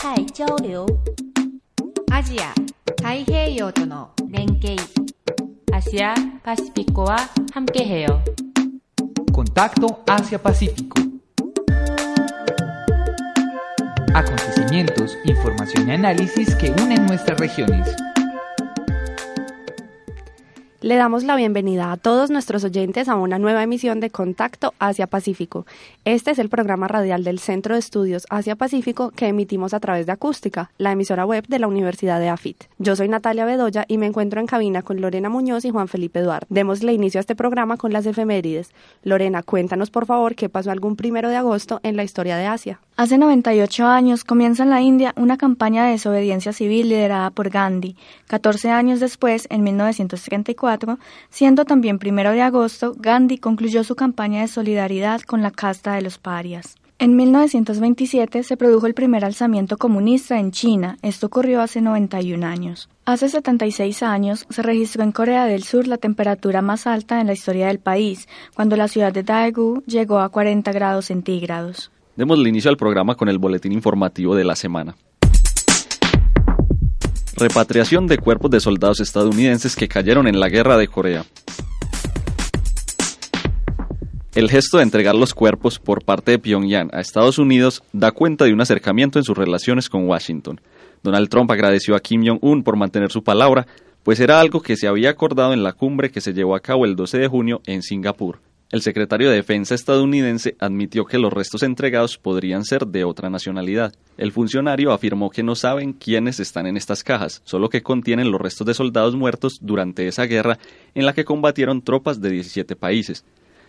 太交流。アジア、太平洋との連携。Asia Pacificoa Hamkeheo. Contacto Asia-Pacífico. Acontecimientos, información y análisis que unen nuestras regiones. Le damos la bienvenida a todos nuestros oyentes a una nueva emisión de Contacto Asia-Pacífico. Este es el programa radial del Centro de Estudios Asia-Pacífico que emitimos a través de Acústica, la emisora web de la Universidad de AFIT. Yo soy Natalia Bedoya y me encuentro en cabina con Lorena Muñoz y Juan Felipe Eduardo. Démosle inicio a este programa con las efemérides. Lorena, cuéntanos por favor qué pasó algún primero de agosto en la historia de Asia. Hace 98 años comienza en la India una campaña de desobediencia civil liderada por Gandhi. 14 años después, en 1934, siendo también primero de agosto, Gandhi concluyó su campaña de solidaridad con la casta de los parias. En 1927 se produjo el primer alzamiento comunista en China. Esto ocurrió hace 91 años. Hace 76 años se registró en Corea del Sur la temperatura más alta en la historia del país, cuando la ciudad de Daegu llegó a 40 grados centígrados. Demos inicio al programa con el boletín informativo de la semana. Repatriación de cuerpos de soldados estadounidenses que cayeron en la guerra de Corea. El gesto de entregar los cuerpos por parte de Pyongyang a Estados Unidos da cuenta de un acercamiento en sus relaciones con Washington. Donald Trump agradeció a Kim Jong-un por mantener su palabra, pues era algo que se había acordado en la cumbre que se llevó a cabo el 12 de junio en Singapur. El secretario de Defensa estadounidense admitió que los restos entregados podrían ser de otra nacionalidad. El funcionario afirmó que no saben quiénes están en estas cajas, solo que contienen los restos de soldados muertos durante esa guerra en la que combatieron tropas de 17 países.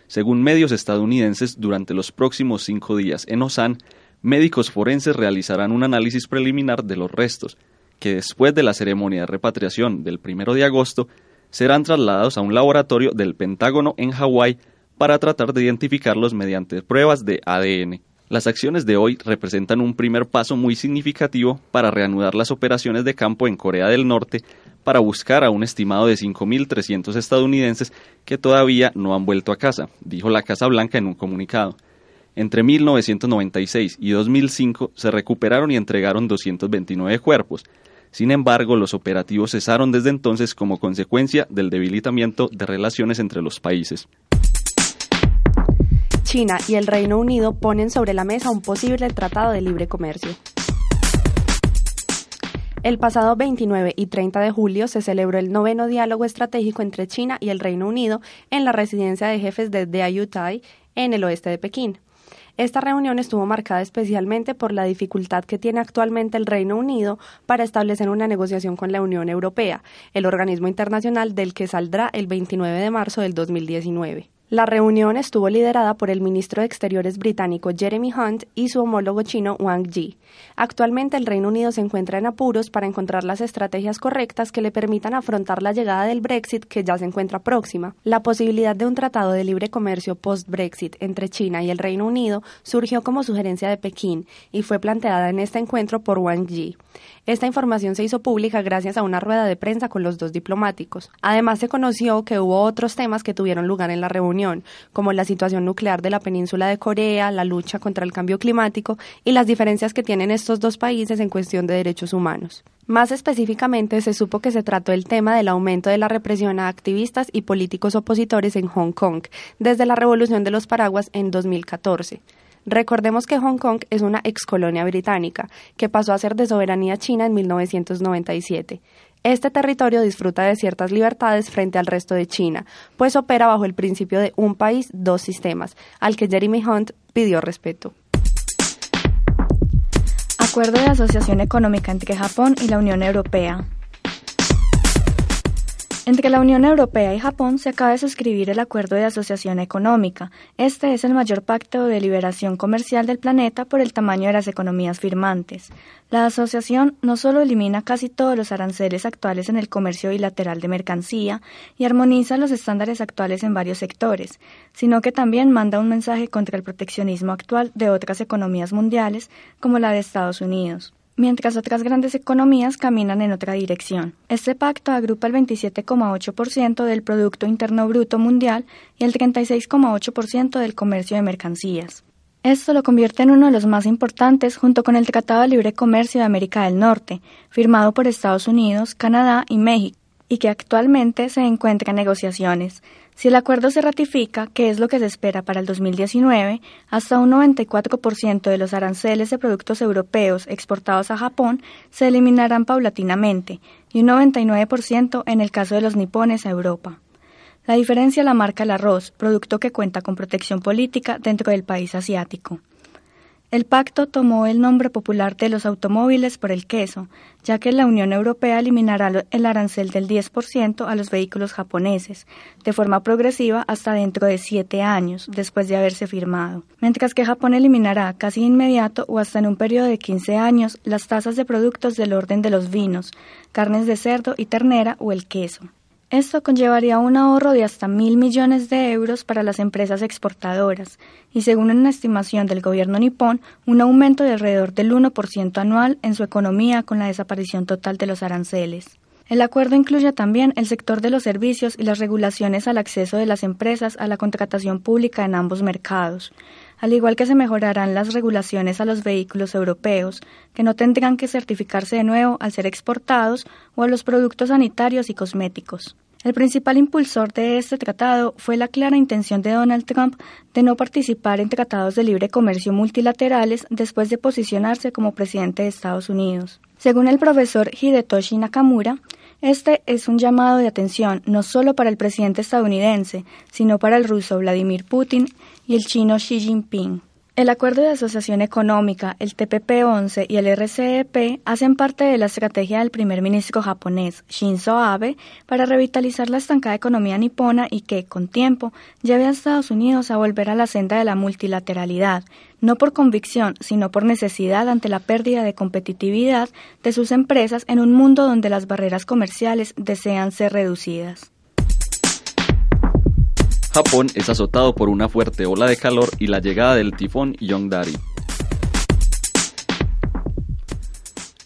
Según medios estadounidenses, durante los próximos cinco días en Osan, médicos forenses realizarán un análisis preliminar de los restos, que después de la ceremonia de repatriación del 1 de agosto, serán trasladados a un laboratorio del Pentágono en Hawái para tratar de identificarlos mediante pruebas de ADN. Las acciones de hoy representan un primer paso muy significativo para reanudar las operaciones de campo en Corea del Norte para buscar a un estimado de 5.300 estadounidenses que todavía no han vuelto a casa, dijo la Casa Blanca en un comunicado. Entre 1996 y 2005 se recuperaron y entregaron 229 cuerpos. Sin embargo, los operativos cesaron desde entonces como consecuencia del debilitamiento de relaciones entre los países. China y el Reino Unido ponen sobre la mesa un posible tratado de libre comercio. El pasado 29 y 30 de julio se celebró el noveno diálogo estratégico entre China y el Reino Unido en la residencia de jefes de Diayutai en el oeste de Pekín. Esta reunión estuvo marcada especialmente por la dificultad que tiene actualmente el Reino Unido para establecer una negociación con la Unión Europea, el organismo internacional del que saldrá el 29 de marzo del 2019. La reunión estuvo liderada por el ministro de Exteriores británico Jeremy Hunt y su homólogo chino Wang Yi. Actualmente el Reino Unido se encuentra en apuros para encontrar las estrategias correctas que le permitan afrontar la llegada del Brexit que ya se encuentra próxima. La posibilidad de un tratado de libre comercio post-Brexit entre China y el Reino Unido surgió como sugerencia de Pekín y fue planteada en este encuentro por Wang Yi. Esta información se hizo pública gracias a una rueda de prensa con los dos diplomáticos. Además, se conoció que hubo otros temas que tuvieron lugar en la reunión, como la situación nuclear de la península de Corea, la lucha contra el cambio climático y las diferencias que tienen estos dos países en cuestión de derechos humanos. Más específicamente, se supo que se trató el tema del aumento de la represión a activistas y políticos opositores en Hong Kong desde la Revolución de los Paraguas en 2014. Recordemos que Hong Kong es una excolonia británica que pasó a ser de soberanía china en 1997. Este territorio disfruta de ciertas libertades frente al resto de China, pues opera bajo el principio de un país, dos sistemas, al que Jeremy Hunt pidió respeto. Acuerdo de Asociación Económica entre Japón y la Unión Europea. Entre la Unión Europea y Japón se acaba de suscribir el Acuerdo de Asociación Económica. Este es el mayor pacto de liberación comercial del planeta por el tamaño de las economías firmantes. La asociación no solo elimina casi todos los aranceles actuales en el comercio bilateral de mercancía y armoniza los estándares actuales en varios sectores, sino que también manda un mensaje contra el proteccionismo actual de otras economías mundiales como la de Estados Unidos mientras otras grandes economías caminan en otra dirección. Este pacto agrupa el 27,8% del Producto Interno Bruto Mundial y el 36,8% del comercio de mercancías. Esto lo convierte en uno de los más importantes junto con el Tratado de Libre Comercio de América del Norte, firmado por Estados Unidos, Canadá y México, y que actualmente se encuentra en negociaciones. Si el acuerdo se ratifica, que es lo que se espera para el 2019, hasta un 94% de los aranceles de productos europeos exportados a Japón se eliminarán paulatinamente y un 99% en el caso de los nipones a Europa. La diferencia la marca el arroz, producto que cuenta con protección política dentro del país asiático. El pacto tomó el nombre popular de los automóviles por el queso, ya que la Unión Europea eliminará el arancel del 10% a los vehículos japoneses, de forma progresiva hasta dentro de siete años después de haberse firmado, mientras que Japón eliminará casi inmediato o hasta en un periodo de 15 años las tasas de productos del orden de los vinos, carnes de cerdo y ternera o el queso. Esto conllevaría un ahorro de hasta mil millones de euros para las empresas exportadoras y, según una estimación del gobierno nipón, un aumento de alrededor del 1% anual en su economía con la desaparición total de los aranceles. El acuerdo incluye también el sector de los servicios y las regulaciones al acceso de las empresas a la contratación pública en ambos mercados, al igual que se mejorarán las regulaciones a los vehículos europeos, que no tendrán que certificarse de nuevo al ser exportados, o a los productos sanitarios y cosméticos. El principal impulsor de este tratado fue la clara intención de Donald Trump de no participar en tratados de libre comercio multilaterales después de posicionarse como presidente de Estados Unidos. Según el profesor Hidetoshi Nakamura, este es un llamado de atención no solo para el presidente estadounidense, sino para el ruso Vladimir Putin y el chino Xi Jinping. El Acuerdo de Asociación Económica, el TPP-11 y el RCEP hacen parte de la estrategia del primer ministro japonés Shinzo Abe para revitalizar la estancada economía nipona y que, con tiempo, lleve a Estados Unidos a volver a la senda de la multilateralidad, no por convicción, sino por necesidad ante la pérdida de competitividad de sus empresas en un mundo donde las barreras comerciales desean ser reducidas. Japón es azotado por una fuerte ola de calor y la llegada del tifón Yongdari.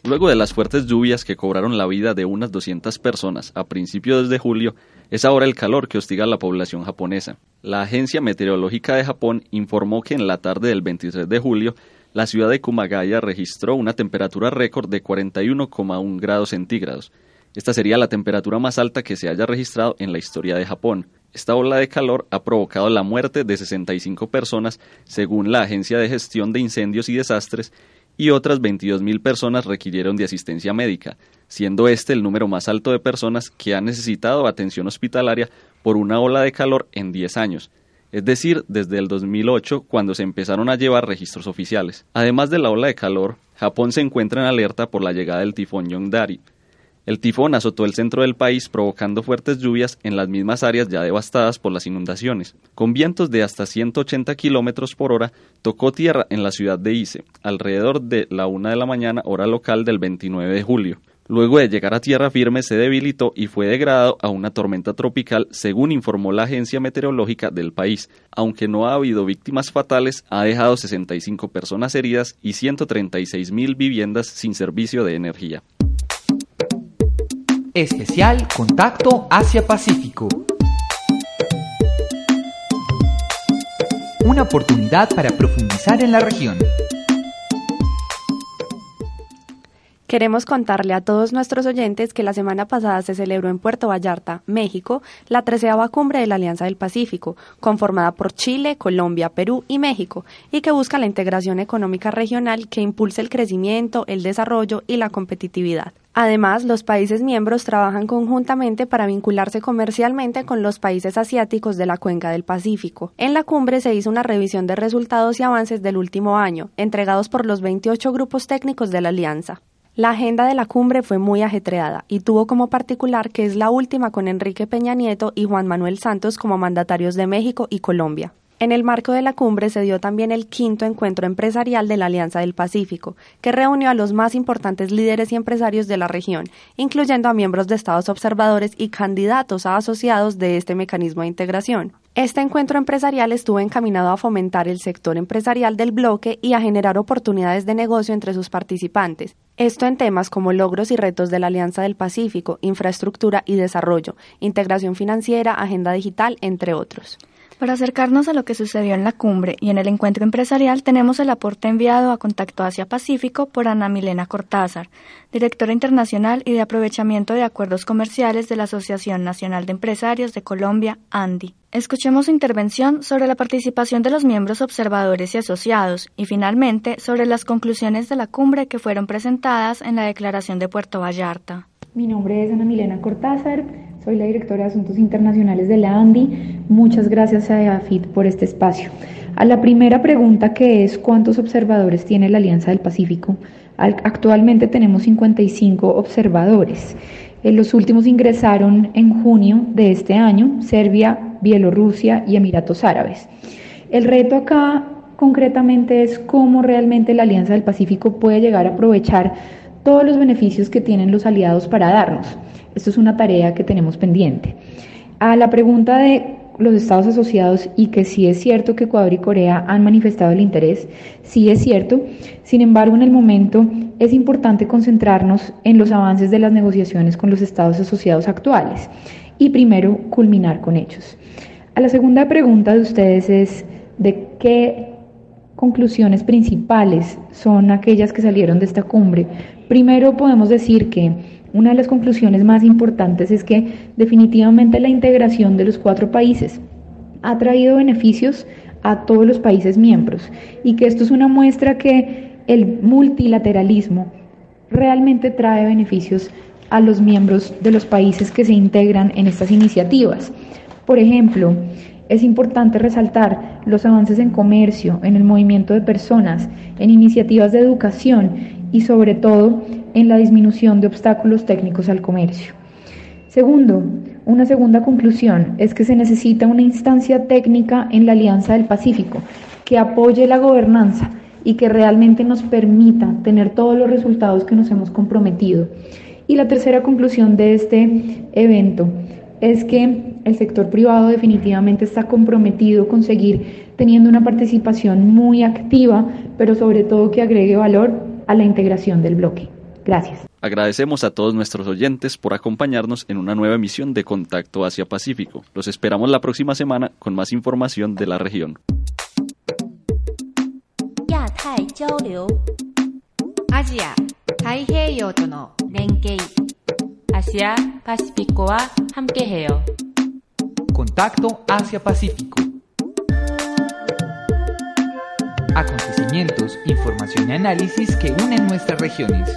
Luego de las fuertes lluvias que cobraron la vida de unas 200 personas a principios de julio, es ahora el calor que hostiga a la población japonesa. La Agencia Meteorológica de Japón informó que en la tarde del 23 de julio, la ciudad de Kumagaya registró una temperatura récord de 41,1 grados centígrados. Esta sería la temperatura más alta que se haya registrado en la historia de Japón. Esta ola de calor ha provocado la muerte de 65 personas, según la Agencia de Gestión de Incendios y Desastres, y otras 22.000 personas requirieron de asistencia médica, siendo este el número más alto de personas que han necesitado atención hospitalaria por una ola de calor en 10 años, es decir, desde el 2008 cuando se empezaron a llevar registros oficiales. Además de la ola de calor, Japón se encuentra en alerta por la llegada del tifón Yongdari, el tifón azotó el centro del país provocando fuertes lluvias en las mismas áreas ya devastadas por las inundaciones. Con vientos de hasta 180 kilómetros por hora, tocó tierra en la ciudad de Ise, alrededor de la una de la mañana, hora local del 29 de julio. Luego de llegar a tierra firme se debilitó y fue degradado a una tormenta tropical, según informó la agencia meteorológica del país. Aunque no ha habido víctimas fatales, ha dejado 65 personas heridas y 136 mil viviendas sin servicio de energía. Especial Contacto Asia-Pacífico. Una oportunidad para profundizar en la región. Queremos contarle a todos nuestros oyentes que la semana pasada se celebró en Puerto Vallarta, México, la treceava cumbre de la Alianza del Pacífico, conformada por Chile, Colombia, Perú y México, y que busca la integración económica regional que impulse el crecimiento, el desarrollo y la competitividad. Además, los países miembros trabajan conjuntamente para vincularse comercialmente con los países asiáticos de la cuenca del Pacífico. En la cumbre se hizo una revisión de resultados y avances del último año, entregados por los 28 grupos técnicos de la alianza. La agenda de la cumbre fue muy ajetreada y tuvo como particular que es la última con Enrique Peña Nieto y Juan Manuel Santos como mandatarios de México y Colombia. En el marco de la cumbre se dio también el quinto encuentro empresarial de la Alianza del Pacífico, que reunió a los más importantes líderes y empresarios de la región, incluyendo a miembros de estados observadores y candidatos a asociados de este mecanismo de integración. Este encuentro empresarial estuvo encaminado a fomentar el sector empresarial del bloque y a generar oportunidades de negocio entre sus participantes. Esto en temas como logros y retos de la Alianza del Pacífico, infraestructura y desarrollo, integración financiera, agenda digital, entre otros. Para acercarnos a lo que sucedió en la cumbre y en el encuentro empresarial, tenemos el aporte enviado a Contacto Asia Pacífico por Ana Milena Cortázar, directora internacional y de aprovechamiento de acuerdos comerciales de la Asociación Nacional de Empresarios de Colombia, ANDI. Escuchemos su intervención sobre la participación de los miembros observadores y asociados y finalmente sobre las conclusiones de la cumbre que fueron presentadas en la Declaración de Puerto Vallarta. Mi nombre es Ana Milena Cortázar, soy la directora de Asuntos Internacionales de la ANDI. Muchas gracias a EAFIT por este espacio. A la primera pregunta que es ¿cuántos observadores tiene la Alianza del Pacífico? Actualmente tenemos 55 observadores. En los últimos ingresaron en junio de este año Serbia, Bielorrusia y Emiratos Árabes. El reto acá concretamente es cómo realmente la Alianza del Pacífico puede llegar a aprovechar todos los beneficios que tienen los aliados para darnos. Esto es una tarea que tenemos pendiente. A la pregunta de los estados asociados y que sí es cierto que Ecuador y Corea han manifestado el interés, sí es cierto. Sin embargo, en el momento es importante concentrarnos en los avances de las negociaciones con los estados asociados actuales y primero culminar con ellos. A la segunda pregunta de ustedes es de qué conclusiones principales son aquellas que salieron de esta cumbre. Primero podemos decir que una de las conclusiones más importantes es que definitivamente la integración de los cuatro países ha traído beneficios a todos los países miembros y que esto es una muestra que el multilateralismo realmente trae beneficios a los miembros de los países que se integran en estas iniciativas. Por ejemplo, es importante resaltar los avances en comercio, en el movimiento de personas, en iniciativas de educación y sobre todo en la disminución de obstáculos técnicos al comercio. Segundo, una segunda conclusión es que se necesita una instancia técnica en la Alianza del Pacífico que apoye la gobernanza y que realmente nos permita tener todos los resultados que nos hemos comprometido. Y la tercera conclusión de este evento es que el sector privado definitivamente está comprometido con seguir teniendo una participación muy activa, pero sobre todo que agregue valor a la integración del bloque. Gracias. Agradecemos a todos nuestros oyentes por acompañarnos en una nueva emisión de Contacto Asia Pacífico. Los esperamos la próxima semana con más información de la región. Asia, Asia Contacto Asia Pacífico. Acontecimientos, información y análisis que unen nuestras regiones.